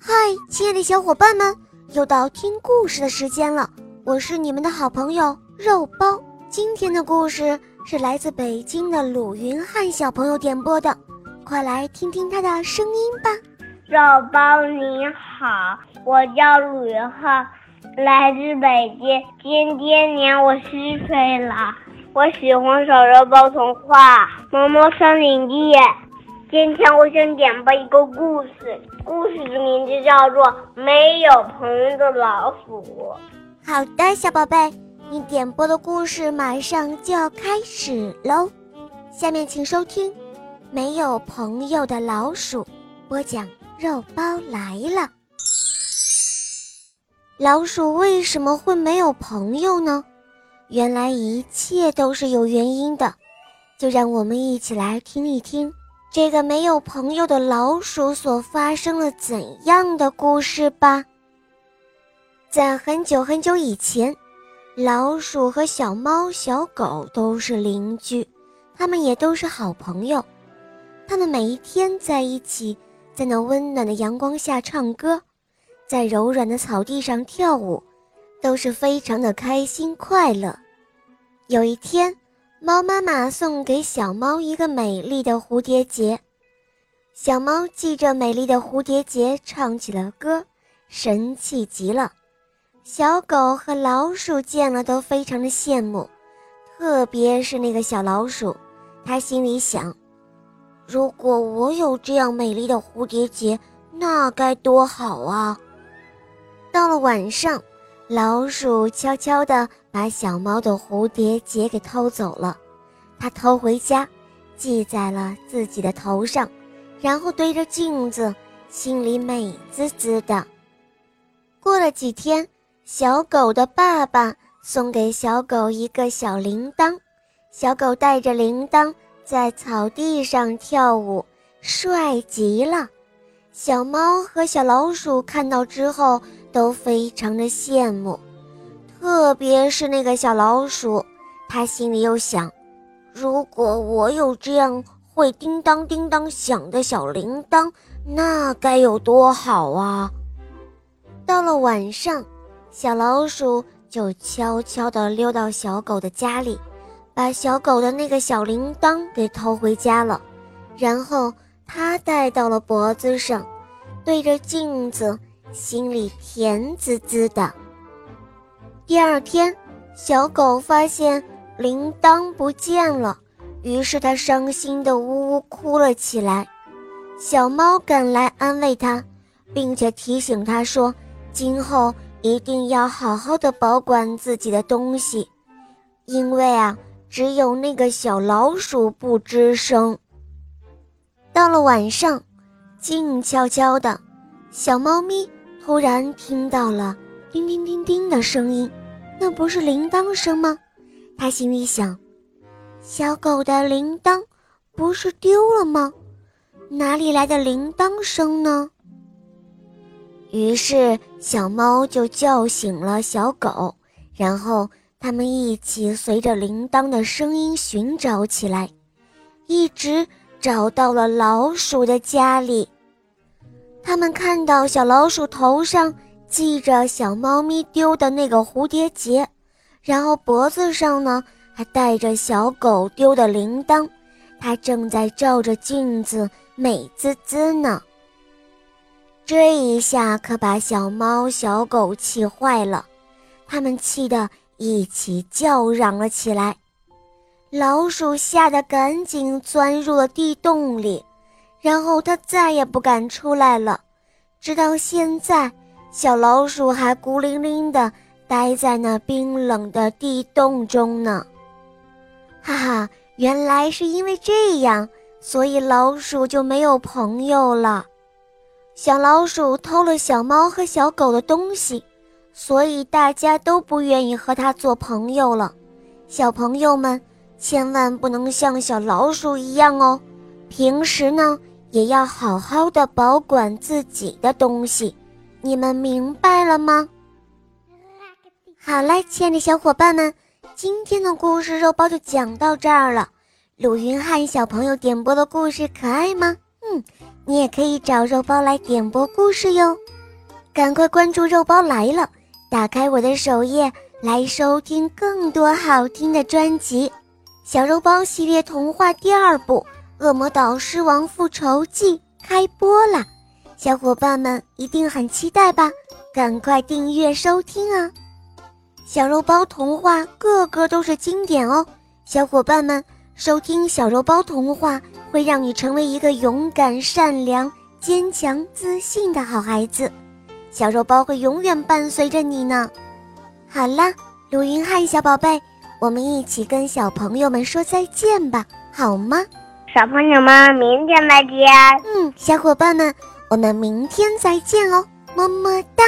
嗨，亲爱的小伙伴们，又到听故事的时间了。我是你们的好朋友肉包。今天的故事是来自北京的鲁云汉小朋友点播的，快来听听他的声音吧。肉包你好，我叫鲁云汉，来自北京，今天年我四岁了。我喜欢小肉包童话《萌萌森林记》。今天我想点播一个故事，故事的名字叫做《没有朋友的老鼠》。好的，小宝贝，你点播的故事马上就要开始喽。下面请收听《没有朋友的老鼠》，播讲肉包来了。老鼠为什么会没有朋友呢？原来一切都是有原因的，就让我们一起来听一听。这个没有朋友的老鼠所发生了怎样的故事吧？在很久很久以前，老鼠和小猫、小狗都是邻居，它们也都是好朋友。它们每一天在一起，在那温暖的阳光下唱歌，在柔软的草地上跳舞，都是非常的开心快乐。有一天，猫妈妈送给小猫一个美丽的蝴蝶结，小猫系着美丽的蝴蝶结唱起了歌，神气极了。小狗和老鼠见了都非常的羡慕，特别是那个小老鼠，它心里想：如果我有这样美丽的蝴蝶结，那该多好啊！到了晚上。老鼠悄悄地把小猫的蝴蝶结给偷走了，它偷回家，系在了自己的头上，然后对着镜子，心里美滋滋的。过了几天，小狗的爸爸送给小狗一个小铃铛，小狗带着铃铛在草地上跳舞，帅极了。小猫和小老鼠看到之后。都非常的羡慕，特别是那个小老鼠，他心里又想：如果我有这样会叮当叮当响的小铃铛，那该有多好啊！到了晚上，小老鼠就悄悄地溜到小狗的家里，把小狗的那个小铃铛给偷回家了，然后他戴到了脖子上，对着镜子。心里甜滋滋的。第二天，小狗发现铃铛不见了，于是它伤心的呜呜哭了起来。小猫赶来安慰它，并且提醒它说：“今后一定要好好的保管自己的东西，因为啊，只有那个小老鼠不吱声。”到了晚上，静悄悄的，小猫咪。突然听到了叮叮叮叮的声音，那不是铃铛声吗？它心里想：小狗的铃铛不是丢了吗？哪里来的铃铛声呢？于是小猫就叫醒了小狗，然后他们一起随着铃铛的声音寻找起来，一直找到了老鼠的家里。他们看到小老鼠头上系着小猫咪丢的那个蝴蝶结，然后脖子上呢还带着小狗丢的铃铛，它正在照着镜子美滋滋呢。这一下可把小猫、小狗气坏了，他们气得一起叫嚷了起来。老鼠吓得赶紧钻入了地洞里。然后它再也不敢出来了，直到现在，小老鼠还孤零零地待在那冰冷的地洞中呢。哈哈，原来是因为这样，所以老鼠就没有朋友了。小老鼠偷了小猫和小狗的东西，所以大家都不愿意和它做朋友了。小朋友们，千万不能像小老鼠一样哦，平时呢。也要好好的保管自己的东西，你们明白了吗？好了，亲爱的小伙伴们，今天的故事肉包就讲到这儿了。鲁云汉小朋友点播的故事可爱吗？嗯，你也可以找肉包来点播故事哟。赶快关注“肉包来了”，打开我的首页来收听更多好听的专辑。小肉包系列童话第二部《恶魔岛狮王复仇记》开播啦，小伙伴们一定很期待吧？赶快订阅收听啊！小肉包童话个个都是经典哦，小伙伴们收听小肉包童话会让你成为一个勇敢、善良、坚强、自信的好孩子。小肉包会永远伴随着你呢。好了，鲁云汉小宝贝，我们一起跟小朋友们说再见吧，好吗？小朋友们，明天再见。嗯，小伙伴们，我们明天再见哦，么么哒。